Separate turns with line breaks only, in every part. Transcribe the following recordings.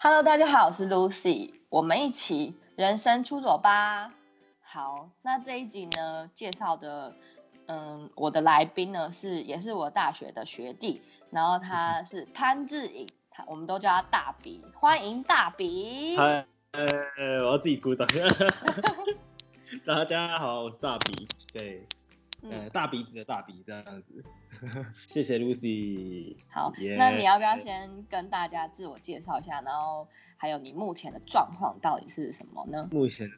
Hello，大家好，我是 Lucy，我们一起人生出走吧。好，那这一集呢，介绍的，嗯，我的来宾呢是也是我大学的学弟，然后他是潘志颖，他我们都叫他大鼻，欢迎大鼻。
嗨，呃，我要自己鼓掌。大家好，我是大鼻，对，呃，大鼻子的大鼻这样子。谢谢 Lucy。
好，那你要不要先跟大家自我介绍一下，然后还有你目前的状况到底是什么呢？
目前，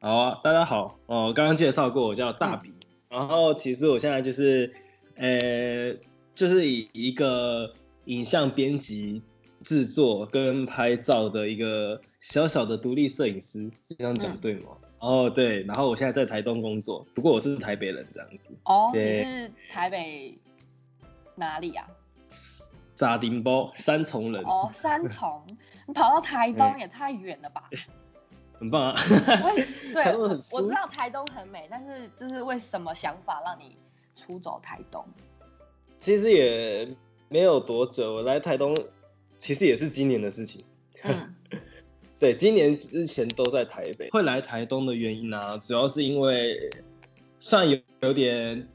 好啊，大家好，哦，刚刚介绍过，我叫大鼻，然后其实我现在就是，呃，就是以一个影像编辑、制作跟拍照的一个小小的独立摄影师，这样讲对吗？哦，对，然后我现在在台东工作，不过我是台北人这样子。
哦，你是台北哪里啊？
沙丁包三重人。
哦，三重，你跑到台东也太远了吧？
很棒啊！
对，我知道台东很美，但是就是为什么想法让你出走台东？
其实也没有多久，我来台东其实也是今年的事情。嗯。对，今年之前都在台北，会来台东的原因呢，主要是因为算有有点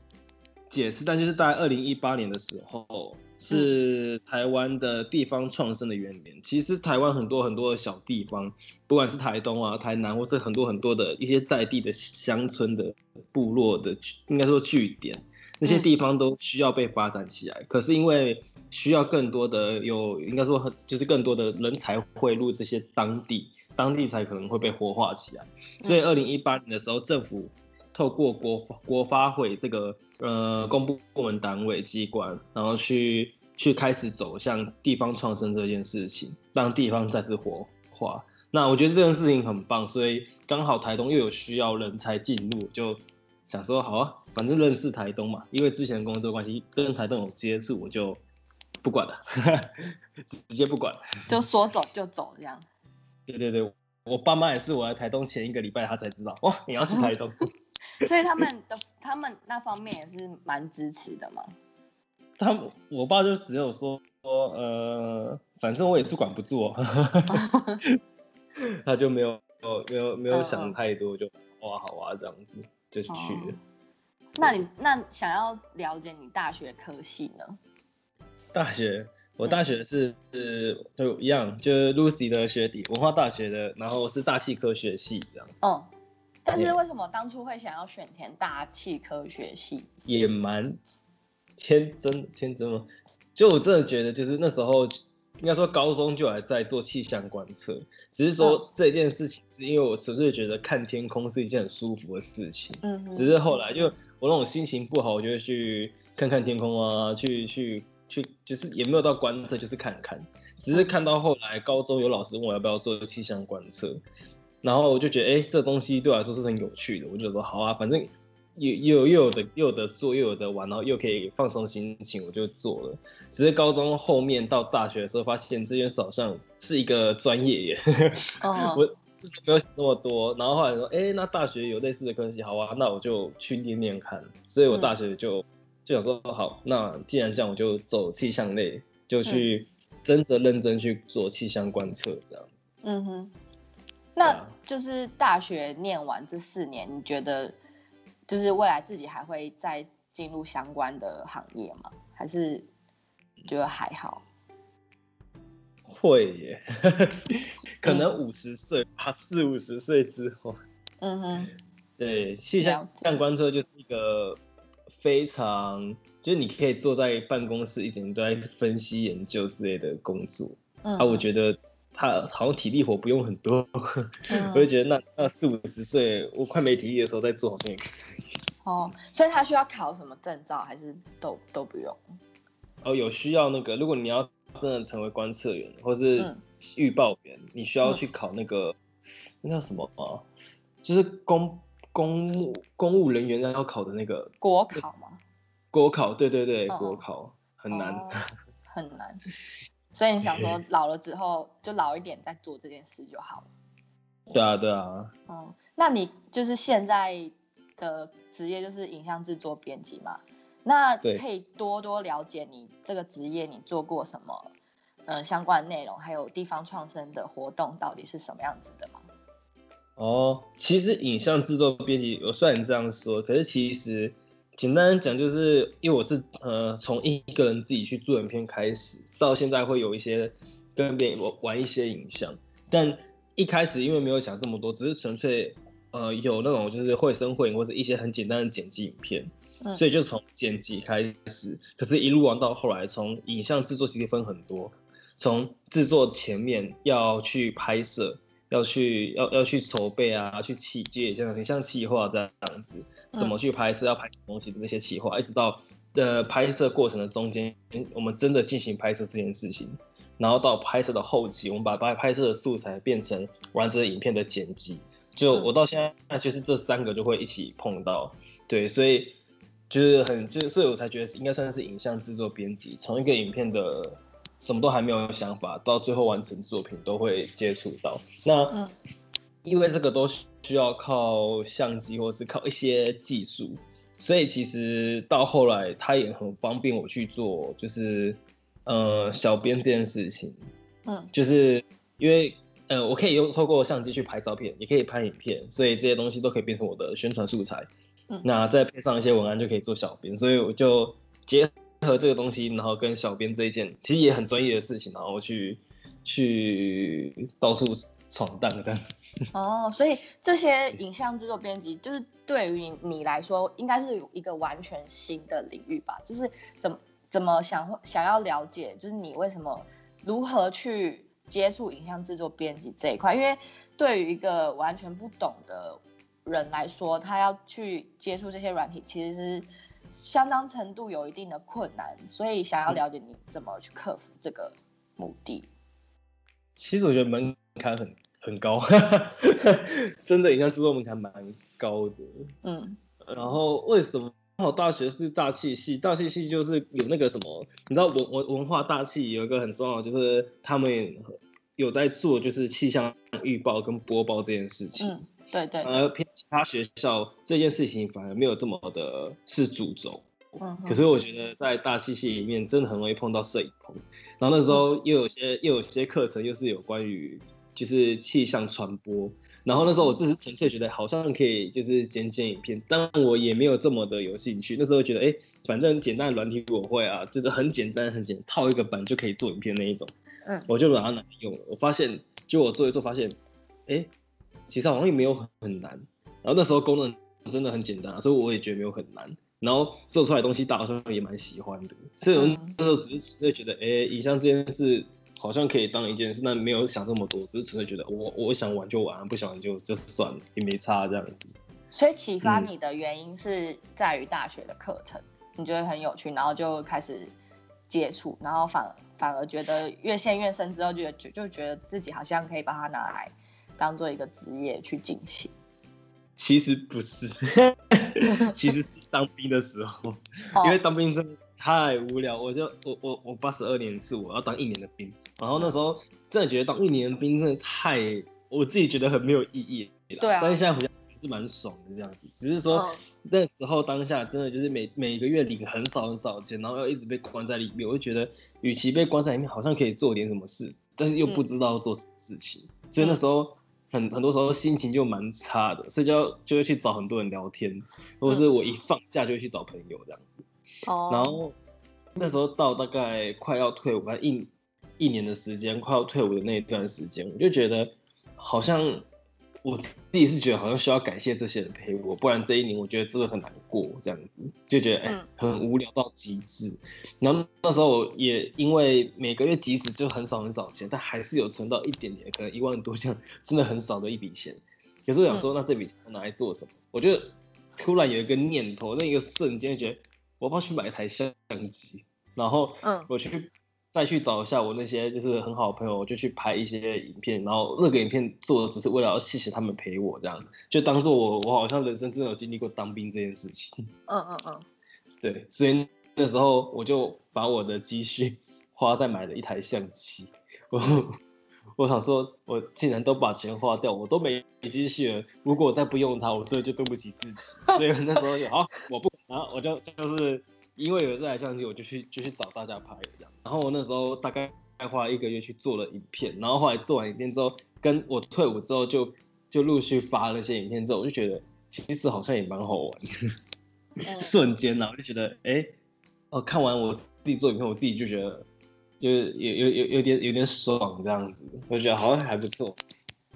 解释，但就是在二零一八年的时候，是台湾的地方创生的元年。其实台湾很多很多的小地方，不管是台东啊、台南，或是很多很多的一些在地的乡村的部落的，应该说据点，那些地方都需要被发展起来。可是因为需要更多的有，应该说很就是更多的人才汇入这些当地，当地才可能会被活化起来。所以二零一八年的时候，政府透过国国发会这个呃公部部门单位机关，然后去去开始走向地方创生这件事情，让地方再次活化。那我觉得这件事情很棒，所以刚好台东又有需要人才进入，就想说好啊，反正认识台东嘛，因为之前工作关系跟台东有接触，我就。不管了，直接不管，
就说走就走这样。
对对对，我爸妈也是，我来台东前一个礼拜他才知道，哇，你要去台东。
所以他们的他们那方面也是蛮支持的嘛。
他我爸就只有说说呃，反正我也是管不住，他就没有没有没有想太多，就哇好啊这样子就去了。
那你那想要了解你大学科系呢？
大学，我大学是是就一样，就是 Lucy 的学弟，文化大学的，然后是大气科学系这样。
哦，但是为什么当初会想要选填大气科学系？
也蛮天真天真吗？就我真的觉得，就是那时候应该说高中就还在做气象观测，只是说这件事情是因为我纯粹觉得看天空是一件很舒服的事情。嗯，只是后来就我那种心情不好，我就会去看看天空啊，去去。去就是也没有到观测，就是看看，只是看到后来高中有老师问我要不要做气象观测，然后我就觉得哎，这东西对我来说是很有趣的，我就说好啊，反正又又又有的又有的做又有的玩，然后又可以放松心情，我就做了。只是高中后面到大学的时候，发现这件事好像是一个专业耶，我没有想那么多。然后后来说，哎，那大学有类似的科系，好啊，那我就去念念看。所以我大学就。就想说好，那既然这样，我就走气象类，就去真的认真去做气象观测这样子。
嗯哼，那就是大学念完这四年，你觉得就是未来自己还会再进入相关的行业吗？还是觉得还好？
会耶，可能五十岁吧，四五十岁之后。嗯哼，对，气象观测就是一个。非常，就是你可以坐在办公室一整天都在分析研究之类的工作，啊，我觉得他好像体力活不用很多，我就觉得那那四五十岁我快没体力的时候再做好像也可以。
哦，所以他需要考什么证照还是都都不用？
哦，有需要那个，如果你要真的成为观测员或是预报员，你需要去考那个那叫什么啊？就是公。公务公务人员要考的那个
国考吗？
国考，对对对，国考很难，
很难。所以你想说 老了之后就老一点再做这件事就好了。
对啊，对啊。
嗯，那你就是现在的职业就是影像制作编辑嘛？那可以多多了解你这个职业，你做过什么嗯相关内容，还有地方创生的活动到底是什么样子的吗？
哦，其实影像制作编辑，我虽然这样说，可是其实简单讲，就是因为我是呃从一个人自己去做影片开始，到现在会有一些跟别人玩一些影像，但一开始因为没有想这么多，只是纯粹呃有那种就是会声会影或者一些很简单的剪辑影片，所以就从剪辑开始，可是一路玩到后来，从影像制作其实分很多，从制作前面要去拍摄。要去要要去筹备啊，去企接像很像企划这样子，怎么去拍摄，要拍东西的那些企划，一直到呃拍摄过程的中间，我们真的进行拍摄这件事情，然后到拍摄的后期，我们把拍拍摄的素材变成完整影片的剪辑，就我到现在那就是这三个就会一起碰到，对，所以就是很就所以我才觉得应该算是影像制作编辑，从一个影片的。什么都还没有想法，到最后完成作品都会接触到。那因为这个都需要靠相机或是靠一些技术，所以其实到后来他也很方便我去做，就是呃小编这件事情。嗯，就是因为呃我可以用透过相机去拍照片，也可以拍影片，所以这些东西都可以变成我的宣传素材。嗯，那再配上一些文案就可以做小编，所以我就结。和这个东西，然后跟小编这一件其实也很专业的事情，然后去去到处闯荡这样。
哦，所以这些影像制作编辑，就是对于你来说，应该是一个完全新的领域吧？就是怎么怎么想想要了解，就是你为什么如何去接触影像制作编辑这一块？因为对于一个完全不懂的人来说，他要去接触这些软体，其实是。相当程度有一定的困难，所以想要了解你怎么去克服这个目的。
其实我觉得门槛很很高，真的影像制作门槛蛮高的。嗯，然后为什么我大学是大气系？大气系就是有那个什么，你知道文文文化大气有一个很重要，就是他们有在做就是气象预报跟播报这件事情。
对对，
而偏其他学校这件事情反而没有这么的是主轴。嗯，可是我觉得在大气系里面真的很容易碰到摄影棚，然后那时候又有些又有些课程又是有关于就是气象传播，然后那时候我只是纯粹觉得好像可以就是剪剪影片，但我也没有这么的有兴趣。那时候觉得哎，反正简单的软体我会啊，就是很简单很简单，套一个板就可以做影片那一种。嗯，我就把它拿来用了。我发现，就我做一做发现，哎。其实好像也没有很很难，然后那时候功能真的很简单，所以我也觉得没有很难，然后做出来东西大好像也蛮喜欢的，所以我那时候只是会觉得，哎，影像这件事好像可以当一件事，但没有想这么多，只是纯粹觉得我我想玩就玩，不想玩就就算了，也没差这样子。
所以启发你的原因是在于大学的课程，你觉得很有趣，然后就开始接触，然后反反而觉得越陷越深之后，就就就觉得自己好像可以把它拿来。当做一个职业去进行，
其实不是，其实是当兵的时候，因为当兵真的太无聊，我就我我我八十二年是我要当一年的兵，然后那时候真的觉得当一年的兵真的太，我自己觉得很没有意义，
对啊，
但是现在回想还是蛮爽的这样子，只是说那时候当下真的就是每每个月领很少很少的钱，然后要一直被关在里面，我就觉得与其被关在里面，好像可以做点什么事，但是又不知道做什么事情，所以那时候。很很多时候心情就蛮差的，所以就就会去找很多人聊天，或者是我一放假就会去找朋友这样子。哦。然后那时候到大概快要退伍，还一一年的时间，快要退伍的那一段时间，我就觉得好像。我自己是觉得好像需要感谢这些人陪我，不然这一年我觉得真的很难过，这样子就觉得哎很无聊到极致。然后那时候也因为每个月即使就很少很少钱，但还是有存到一点点，可能一万多这样，真的很少的一笔钱。可是我想说，那这笔钱拿来做什么？我就突然有一个念头，那一个瞬间觉得我要不要去买一台相机，然后我去。再去找一下我那些就是很好的朋友，我就去拍一些影片，然后那个影片做的只是为了要谢谢他们陪我，这样就当做我我好像人生真的有经历过当兵这件事情。嗯嗯嗯，对，所以那时候我就把我的积蓄 花在买了一台相机。我我想说，我竟然都把钱花掉，我都没积蓄了。如果我再不用它，我真的就对不起自己。所以那时候就好，我不，然后我就就是。因为有这台相机，我就去就去找大家拍这样。然后我那时候大概花一个月去做了影片，然后后来做完影片之后，跟我退伍之后就就陆续发了些影片之后，我就觉得其实好像也蛮好玩的，瞬间呢，我就觉得哎，哦，看完我自己做影片，我自己就觉得就是有有有有点有点爽这样子，我觉得好像还不错，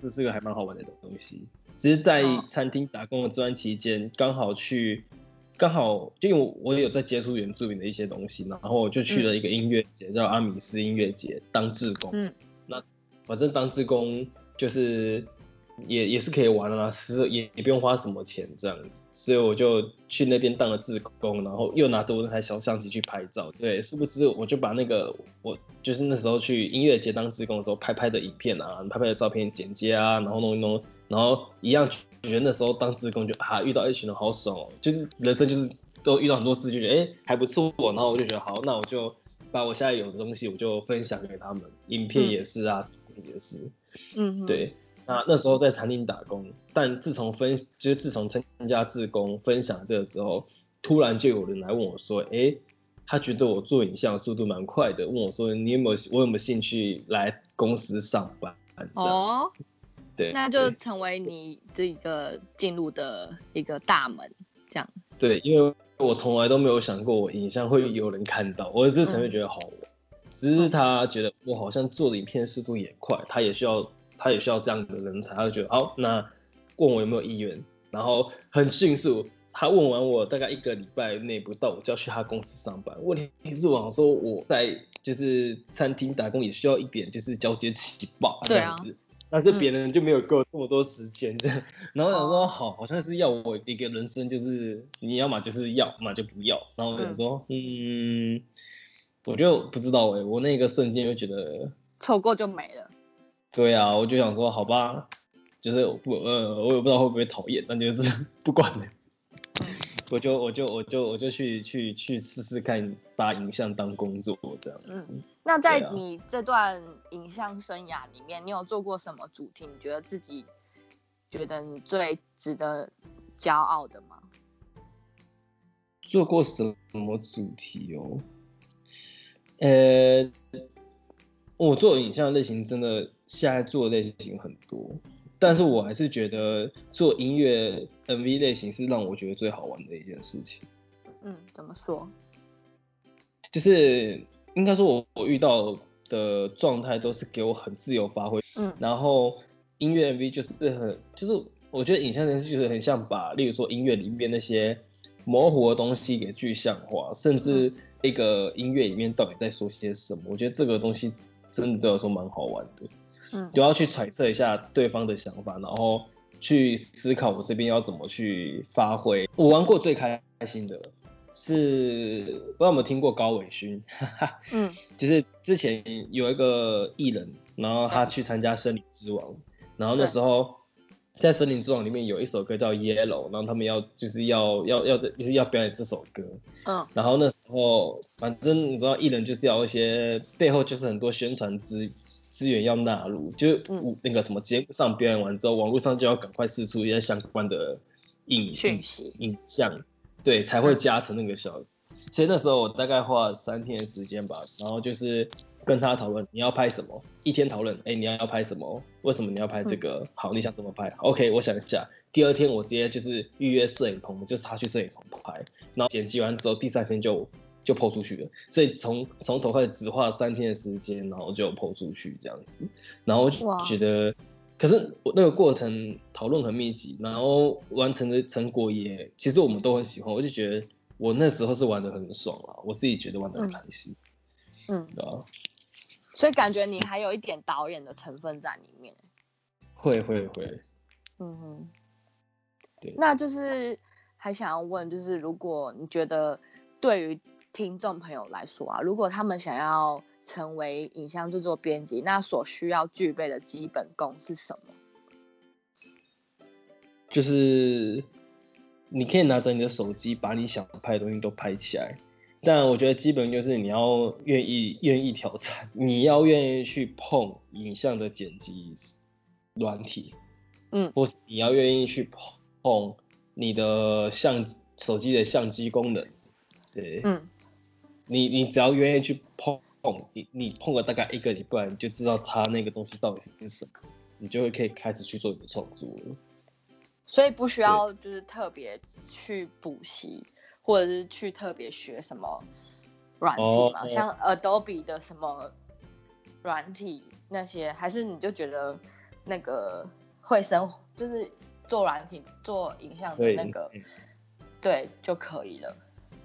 这是个还蛮好玩的东西。只是在餐厅打工的这段期间，刚好去。刚好就因为我也有在接触原住民的一些东西，然后我就去了一个音乐节，叫阿米斯音乐节当志工。嗯，那反正当志工就是也也是可以玩的啦，是也也不用花什么钱这样子，所以我就去那边当了志工，然后又拿着我那台小相机去拍照。对，是不是我就把那个我就是那时候去音乐节当志工的时候拍拍的影片啊，拍拍的照片剪接啊，然后弄一弄，然后一样。觉得那时候当志工就啊遇到一群人好爽哦，就是人生就是都遇到很多事就觉得哎还不错，然后我就觉得好，那我就把我现在有的东西我就分享给他们，影片也是啊，也是，嗯，对。那那时候在餐厅打工，但自从分就是自从参加志工分享这个之后，突然就有人来问我说，哎，他觉得我做影像速度蛮快的，问我说你有没有我有没有兴趣来公司上班？哦。
对那就成为你这一个进入的一个大门，这样。
对，因为我从来都没有想过我影像会有人看到，我是纯粹觉得好玩。只是他觉得我好像做的影片速度也快，他也需要他也需要这样的人才，他就觉得好，那问我有没有意愿，然后很迅速，他问完我大概一个礼拜内不到，我就要去他公司上班。问题是我说我在就是餐厅打工也需要一点就是交接期吧，这样子。但是别人就没有给我这么多时间这样，然后想说好，好像是要我一个人生，就是你要么就是要，嘛就不要。然后我就说，嗯，我就不知道哎，我那个瞬间就觉得
错过就没了。
对啊，我就想说好吧，就是我呃，我也不知道会不会讨厌，但就是 不管了。我就我就我就我就去去去试试看，把影像当工作这样子。嗯，
那在你这段影像生涯里面，你有做过什么主题？你觉得自己觉得你最值得骄傲的吗？
做过什么主题哦？呃，我做影像类型真的现在做的类型很多。但是我还是觉得做音乐 MV 类型是让我觉得最好玩的一件事情。
嗯，怎么说？
就是应该说，我我遇到的状态都是给我很自由发挥。嗯，然后音乐 MV 就是很，就是我觉得影像电视就是很像把，例如说音乐里面那些模糊的东西给具象化，甚至一个音乐里面到底在说些什么，我觉得这个东西真的对我说蛮好玩的。嗯，都要去揣测一下对方的想法，然后去思考我这边要怎么去发挥。我玩过最开心的是，不知道有没有听过高伟勋？嗯，就是之前有一个艺人，然后他去参加森林之王，然后那时候在森林之王里面有一首歌叫 Yellow，然后他们要就是要要要就是要表演这首歌。嗯，然后那时候反正你知道艺人就是要一些背后就是很多宣传资。资源要纳入，就那个什么节目上表演完之后，网络上就要赶快试出一些相关的影
讯息、
影像，对，才会加成那个效。其实那时候我大概花了三天的时间吧，然后就是跟他讨论你要拍什么，一天讨论，哎，你要要拍什么？为什么你要拍这个？好，你想怎么拍？OK，我想一下。第二天我直接就是预约摄影棚，就是他去摄影棚拍，然后剪辑完之后，第三天就。就抛出去了，所以从从头开始只花了三天的时间，然后就抛出去这样子，然后觉得，可是我那个过程讨论很密集，然后完成的成果也，其实我们都很喜欢，我就觉得我那时候是玩的很爽啊，我自己觉得玩的很开心，嗯，对啊，
所以感觉你还有一点导演的成分在里面，
会会会，嗯
哼，对，那就是还想要问，就是如果你觉得对于听众朋友来说啊，如果他们想要成为影像制作编辑，那所需要具备的基本功是什么？
就是你可以拿着你的手机，把你想拍的东西都拍起来。但我觉得基本就是你要愿意愿意挑战，你要愿意去碰影像的剪辑软体，嗯，或你要愿意去碰你的相手机的相机功能，对，嗯。你你只要愿意去碰你你碰了大概一个礼拜，你就知道它那个东西到底是什么，你就会可以开始去做你的创作了。
所以不需要就是特别去补习，或者是去特别学什么软体嘛，像 Adobe 的什么软体那些，还是你就觉得那个会生就是做软体做影像的那个，对就可以了。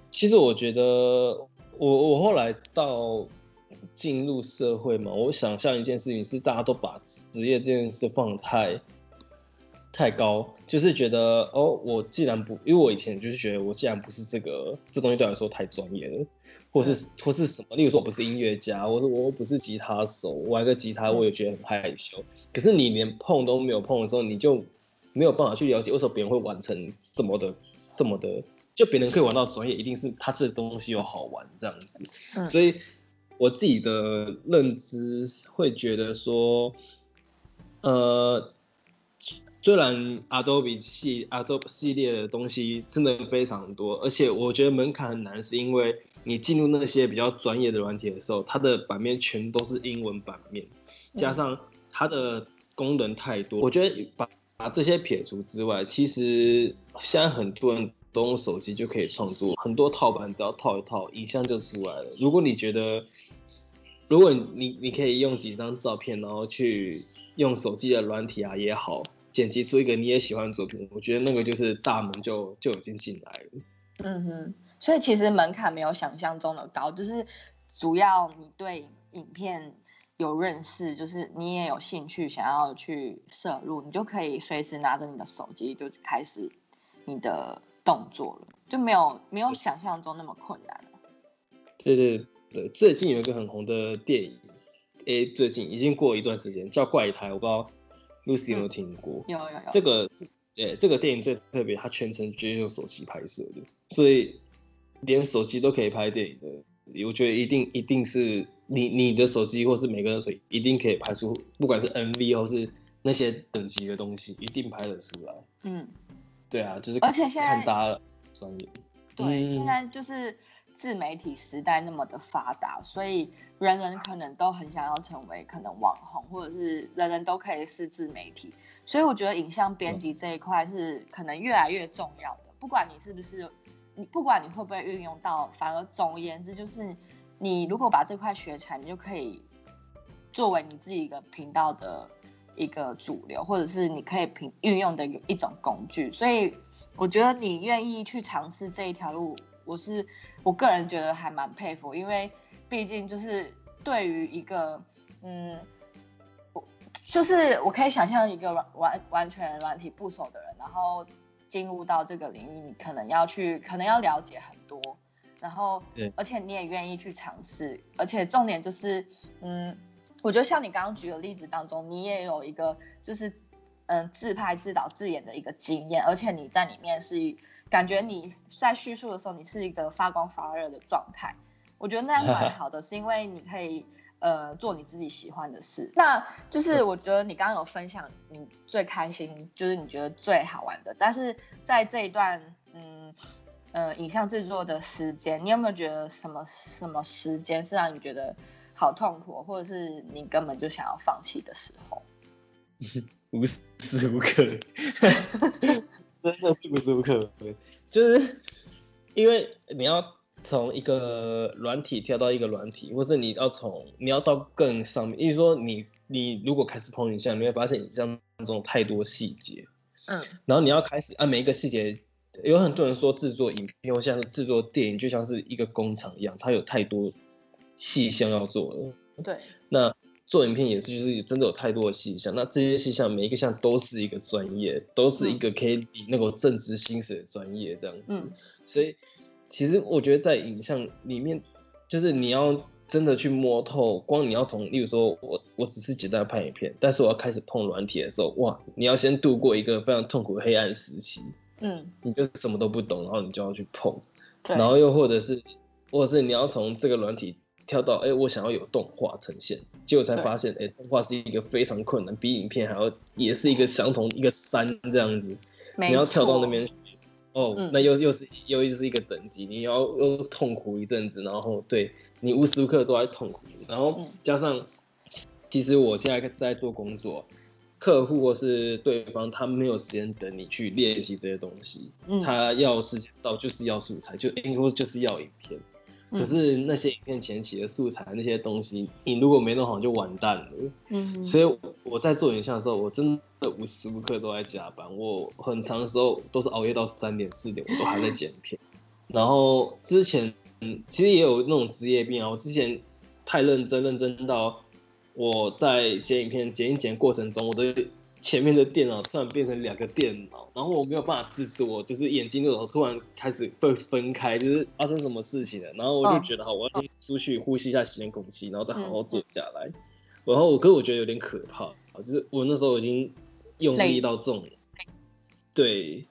其实我觉得，我我后来到进入社会嘛，我想象一件事情是，大家都把职业这件事放太。太高，就是觉得哦，我既然不，因为我以前就是觉得我既然不是这个，这东西对我来说太专业了，或是或是什么，例如说我不是音乐家，我说我不是吉他手，玩个吉他我也觉得很害羞。可是你连碰都没有碰的时候，你就没有办法去了解为什么别人会玩成这么的这么的，就别人可以玩到专业，一定是他这东西有好玩这样子。所以我自己的认知会觉得说，呃。虽然 Adobe 系 Adobe 系列的东西真的非常多，而且我觉得门槛很难，是因为你进入那些比较专业的软体的时候，它的版面全都是英文版面，加上它的功能太多。我觉得把把这些撇除之外，其实现在很多人都用手机就可以创作，很多套版只要套一套，影像就出来了。如果你觉得，如果你你可以用几张照片，然后去用手机的软体啊也好。剪辑出一个你也喜欢的作品，我觉得那个就是大门就就已经进来了。
嗯哼，所以其实门槛没有想象中的高，就是主要你对影片有认识，就是你也有兴趣想要去摄入，你就可以随时拿着你的手机就开始你的动作了，就没有没有想象中那么困难了。
对对对，最近有一个很红的电影，哎，最近已经过一段时间，叫《怪胎》，我不知道。Lucy 有没有听过？
有有有。
这个，诶，这个电影最特别，它全程直接用手机拍摄的，所以连手机都可以拍电影的，我觉得一定一定是你你的手机或是每个人手机一定可以拍出，不管是 MV 或是那些等级的东西，一定拍得出来。嗯，对啊，就是
而且现在
看大家专业。
对，现在就是。自媒体时代那么的发达，所以人人可能都很想要成为可能网红，或者是人人都可以是自媒体。所以我觉得影像编辑这一块是可能越来越重要的。不管你是不是，你不管你会不会运用到，反而总而言之就是，你如果把这块学起来，你就可以作为你自己一个频道的一个主流，或者是你可以平运用的一种工具。所以我觉得你愿意去尝试这一条路。我是我个人觉得还蛮佩服，因为毕竟就是对于一个嗯，我就是我可以想象一个完完完全软体不熟的人，然后进入到这个领域，你可能要去可能要了解很多，然后而且你也愿意去尝试，而且重点就是嗯，我觉得像你刚刚举的例子当中，你也有一个就是嗯自拍自导自演的一个经验，而且你在里面是。感觉你在叙述的时候，你是一个发光发热的状态，我觉得那样蛮好的，是因为你可以呃做你自己喜欢的事。那就是我觉得你刚刚有分享你最开心，就是你觉得最好玩的。但是在这一段嗯呃影像制作的时间，你有没有觉得什么什么时间是让你觉得好痛苦，或者是你根本就想要放弃的时候？
无时无刻。真的无时无刻，就是因为你要从一个软体跳到一个软体，或是你要从你要到更上面。因为说你你如果开始碰影像，你会发现影像中太多细节，嗯，然后你要开始按每一个细节。有很多人说制作影片或像是制作电影，就像是一个工厂一样，它有太多细项要做的。
对，
那。做影片也是，就是真的有太多的细项，那这些细项每一个项都是一个专业，都是一个可以比那个正职薪水的专业这样子。嗯，所以其实我觉得在影像里面，就是你要真的去摸透，光你要从，例如说我我只是简单拍影片，但是我要开始碰软体的时候，哇，你要先度过一个非常痛苦的黑暗时期。嗯，你就什么都不懂，然后你就要去碰，然后又或者是，或者是你要从这个软体。跳到哎，我想要有动画呈现，结果才发现哎，动画是一个非常困难，比影片还要，也是一个相同一个山这样子。你要跳到那边去，哦，那又又是又又是一个等级，你要又痛苦一阵子，然后对你无时无刻都在痛苦，然后加上，其实我现在在做工作，客户或是对方他没有时间等你去练习这些东西，他要时间到就是要素材，就因为就是要影片。可是那些影片前期的素材那些东西，你如果没弄好就完蛋了。嗯，所以我在做影像的时候，我真的无时无刻都在加班。我很长的时候都是熬夜到三点四点，我都还在剪片。然后之前嗯，其实也有那种职业病啊。我之前太认真，认真到我在剪影片剪一剪过程中，我的。前面的电脑突然变成两个电脑，然后我没有办法制止我，就是眼睛那种突然开始被分开，就是发生什么事情了。然后我就觉得，好，我要出去呼吸一下新鲜空气，然后再好好坐下来。然后我哥我觉得有点可怕，就是我那时候已经用力到这种对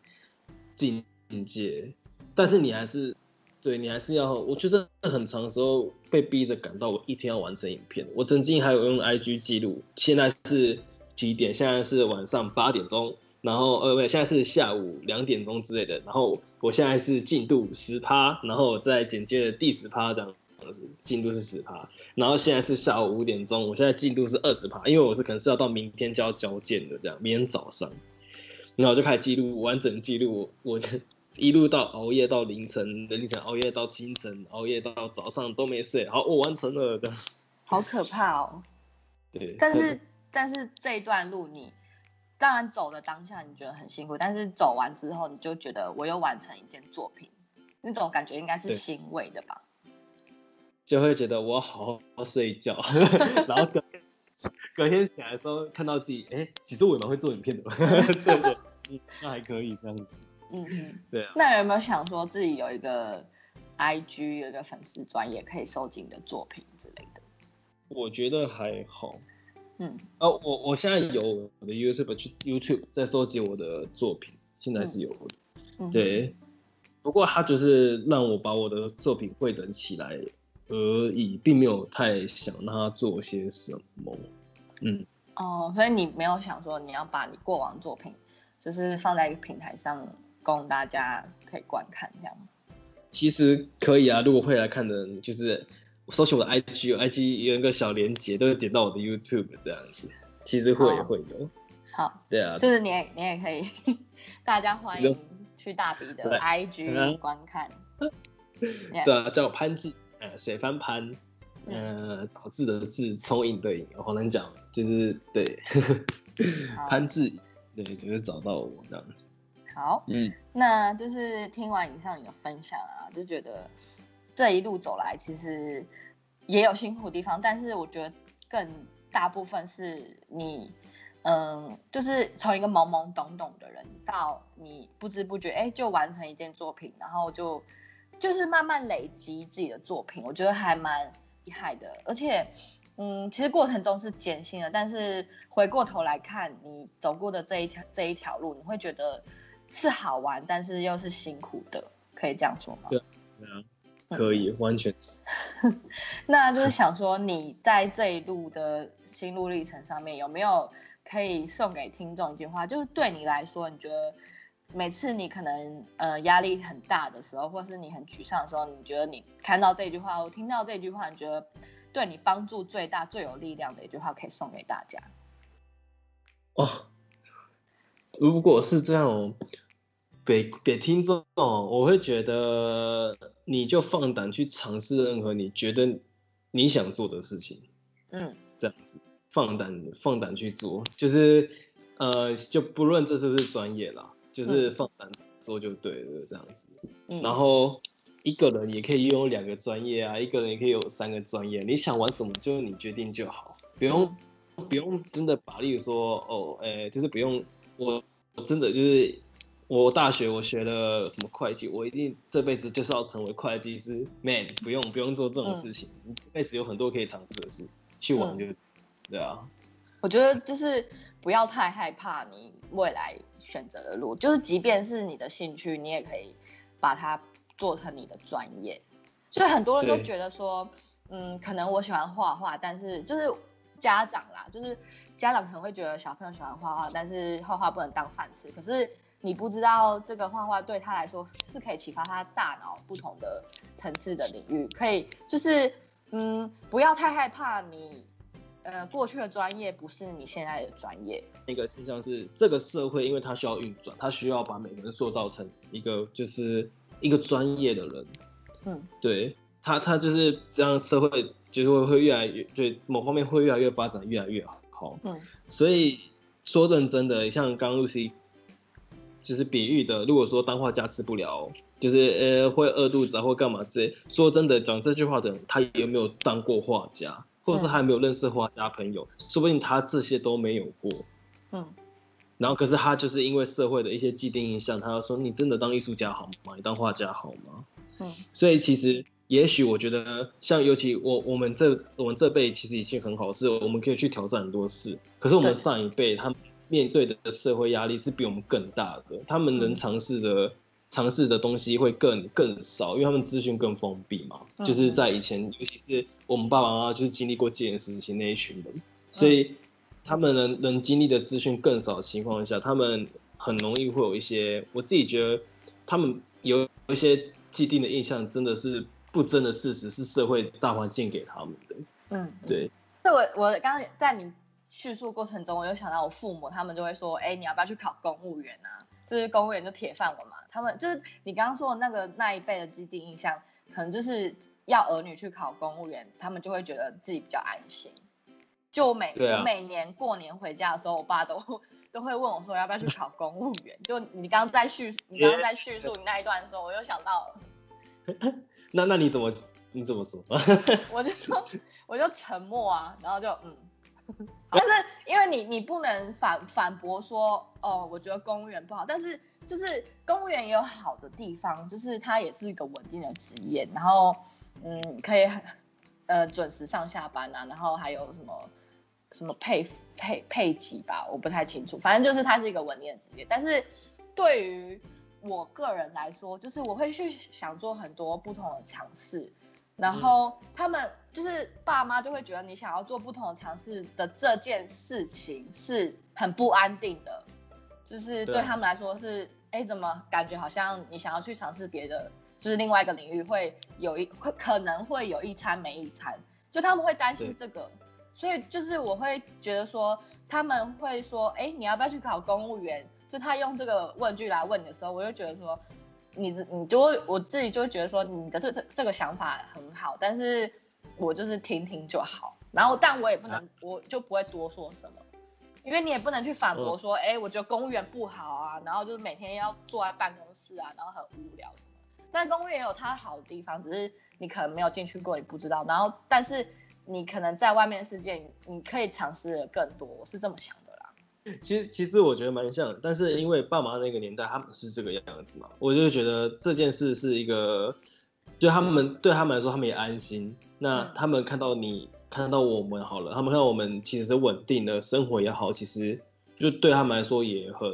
境界，但是你还是对你还是要，我觉得很长时候被逼着赶到我一天要完成影片。我曾经还有用 IG 记录，现在是。几点？现在是晚上八点钟，然后呃，不，现在是下午两点钟之类的。然后我现在是进度十趴，然后再简介的第十趴这样子，进度是十趴。然后现在是下午五点钟，我现在进度是二十趴，因为我是可能是要到明天就要交件的这样，明天早上，然后就开始记录，完整记录，我 一路到熬夜到凌晨，凌晨熬夜到清晨，熬夜到早上都没睡。好，我完成了的。
好可怕哦。
对。
但是。但是这一段路，你当然走的当下你觉得很辛苦，但是走完之后，你就觉得我又完成一件作品，那种感觉应该是欣慰的吧？
就会觉得我好好睡觉，然后隔隔天起来的时候，看到自己，哎，其实我也蛮会做影片的，这个那还可以这样子。嗯嗯，对啊。
那有没有想说自己有一个 IG，有一个粉丝专业可以收集你的作品之类的？
我觉得还好。嗯，哦，我我现在有我的 YouTube 去 YouTube 在收集我的作品，现在是有的，对。不过他就是让我把我的作品汇整起来而已，并没有太想让他做些什么。
嗯，哦，所以你没有想说你要把你过往作品就是放在一个平台上供大家可以观看这样
其实可以啊，如果会来看的人就是。搜寻我的 IG，IG 有一个小连接，都会点到我的 YouTube 这样子。其实会会有。
好。
对啊。
就是你也你也可以，大家欢迎去大笔的 IG 观看。
对啊，叫潘志，呃，水翻潘，呃，导致的致，聪颖对，好难讲，就是对，潘志，对，就是找到我这样子。
好，嗯，那就是听完以上你的分享啊，就觉得。这一路走来，其实也有辛苦的地方，但是我觉得更大部分是你，嗯，就是从一个懵懵懂懂的人，到你不知不觉哎就完成一件作品，然后就就是慢慢累积自己的作品，我觉得还蛮厉害的。而且，嗯，其实过程中是艰辛的，但是回过头来看你走过的这一条这一条路，你会觉得是好玩，但是又是辛苦的，可以这样说吗？
对，对啊。可以，完全是。
那就是想说，你在这一路的心路历程上面，有没有可以送给听众一句话？就是对你来说，你觉得每次你可能呃压力很大的时候，或是你很沮丧的时候，你觉得你看到这句话，我听到这句话，你觉得对你帮助最大、最有力量的一句话，可以送给大家？
哦，如果是这样。给给听众，我会觉得你就放胆去尝试任何你觉得你想做的事情，嗯，这样子放胆放胆去做，就是呃，就不论这是不是专业啦，就是放胆做就对了，这样子。然后一个人也可以拥有两个专业啊，一个人也可以有三个专业，你想玩什么就你决定就好，不用不用真的把，例如说哦，哎，就是不用我我真的就是。我大学我学了什么会计，我一定这辈子就是要成为会计师。Man，不用不用做这种事情，你这辈子有很多可以尝试的事，去玩就，对啊。
我觉得就是不要太害怕你未来选择的路，就是即便是你的兴趣，你也可以把它做成你的专业。所以很多人都觉得说，嗯，可能我喜欢画画，但是就是家长啦，就是家长可能会觉得小朋友喜欢画画，但是画画不能当饭吃，可是。你不知道这个画画对他来说是可以启发他大脑不同的层次的领域，可以就是嗯，不要太害怕你呃过去的专业不是你现在的专业。
那个现象是这个社会，因为它需要运转，它需要把每个人塑造成一个就是一个专业的人。嗯，对他，他就是这样，社会就是会会越来越对某方面会越来越发展越来越好。嗯，所以说认真的，像刚 Lucy。就是比喻的，如果说当画家吃不了，就是呃会饿肚子啊，或干嘛之类。说真的，讲这句话的人，他有没有当过画家，或是还没有认识画家朋友，说不定他这些都没有过。嗯。然后可是他就是因为社会的一些既定印象，他要说你真的当艺术家好吗？你当画家好吗？嗯。所以其实也许我觉得，像尤其我我们这我们这辈其实已经很好，是我们可以去挑战很多事。可是我们上一辈他们。面对的社会压力是比我们更大的，他们能尝试的尝试的东西会更更少，因为他们资讯更封闭嘛。就是在以前，尤其是我们爸爸妈妈就是经历过戒严时期那一群人，所以他们能能经历的资讯更少的情况下，他们很容易会有一些，我自己觉得他们有一些既定的印象，真的是不争的事实，是社会大环境给他们的。嗯，对。
那我我刚刚在你。叙述过程中，我就想到我父母，他们就会说：“哎，你要不要去考公务员啊？就是公务员就铁饭碗嘛。”他们就是你刚刚说的那个那一辈的既定印象，可能就是要儿女去考公务员，他们就会觉得自己比较安心。就每我每年过年回家的时候，我爸都都会问我说：“要不要去考公务员？”就你刚刚在叙你刚刚在叙述你那一段的时候，我又想到了。
那那你怎么你怎么说？
我就说我就沉默啊，然后就嗯。但是因为你你不能反反驳说哦，我觉得公务员不好，但是就是公务员也有好的地方，就是它也是一个稳定的职业，然后嗯可以呃准时上下班啊，然后还有什么什么配配配给吧，我不太清楚，反正就是它是一个稳定的职业。但是对于我个人来说，就是我会去想做很多不同的尝试。然后他们就是爸妈就会觉得你想要做不同的尝试的这件事情是很不安定的，就是对他们来说是哎怎么感觉好像你想要去尝试别的，就是另外一个领域会有一会可能会有一餐没一餐，就他们会担心这个，所以就是我会觉得说他们会说哎你要不要去考公务员？就他用这个问句来问你的时候，我就觉得说。你你就会我自己就会觉得说你的这这这个想法很好，但是我就是听听就好，然后但我也不能我就不会多说什么，因为你也不能去反驳说，哎，我觉得公务员不好啊，然后就是每天要坐在办公室啊，然后很无聊什么。但公务员有它好的地方，只是你可能没有进去过，你不知道。然后但是你可能在外面世界，你可以尝试的更多，我是这么想。
其实其实我觉得蛮像，但是因为爸妈那个年代他们是这个样子嘛，我就觉得这件事是一个，就他们对他们来说他们也安心。那他们看到你看到我们好了，他们看到我们其实是稳定的生活也好，其实就对他们来说也很，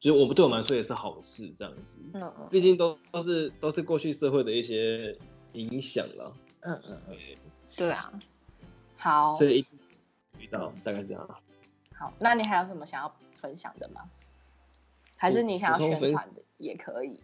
就是我们对我们来说也是好事这样子。嗯嗯。毕竟都都是都是过去社会的一些影响了。嗯嗯。
对啊。好。
所以遇到大概是这样。
好，那你还有什么想要分享的吗？还是你想要宣传的也可以。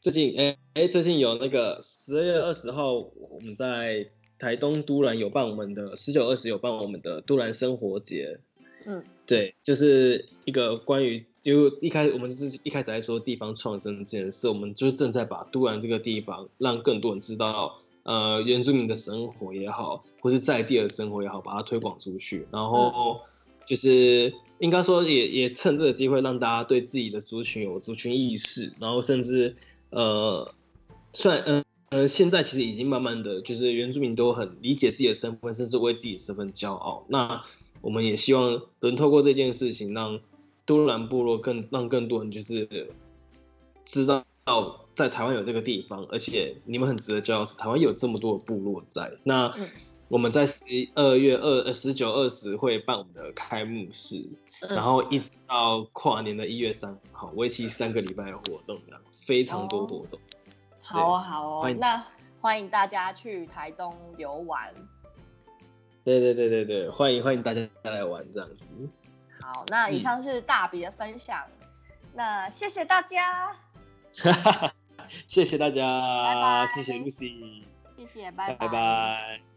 最近，哎哎，最近有那个十二月二十号，我们在台东都兰有办我们的十九二十有办我们的都兰生活节。嗯，对，就是一个关于，就一开始我们就是一开始在说地方创生这件事，我们就是正在把都兰这个地方让更多人知道。呃，原住民的生活也好，或是在地的生活也好，把它推广出去，然后就是应该说也也趁这个机会让大家对自己的族群有族群意识，然后甚至呃，算呃呃，现在其实已经慢慢的就是原住民都很理解自己的身份，甚至为自己身份骄傲。那我们也希望能透过这件事情，让都兰部落更让更多人就是知道。在台湾有这个地方，而且你们很值得骄傲，是台湾有这么多的部落在。那我们在十二月二呃十九二十会办我们的开幕式，然后一直到跨年的一月三号，为期三个礼拜的活动，这样非常多活动。
好哦好哦，那欢迎大家去台东游玩。
对对对对对，欢迎欢迎大家来玩这样子。
好，那以上是大比的分享。那谢谢大家，
谢谢大家，
拜拜
谢谢 Lucy，
谢谢，拜
拜拜。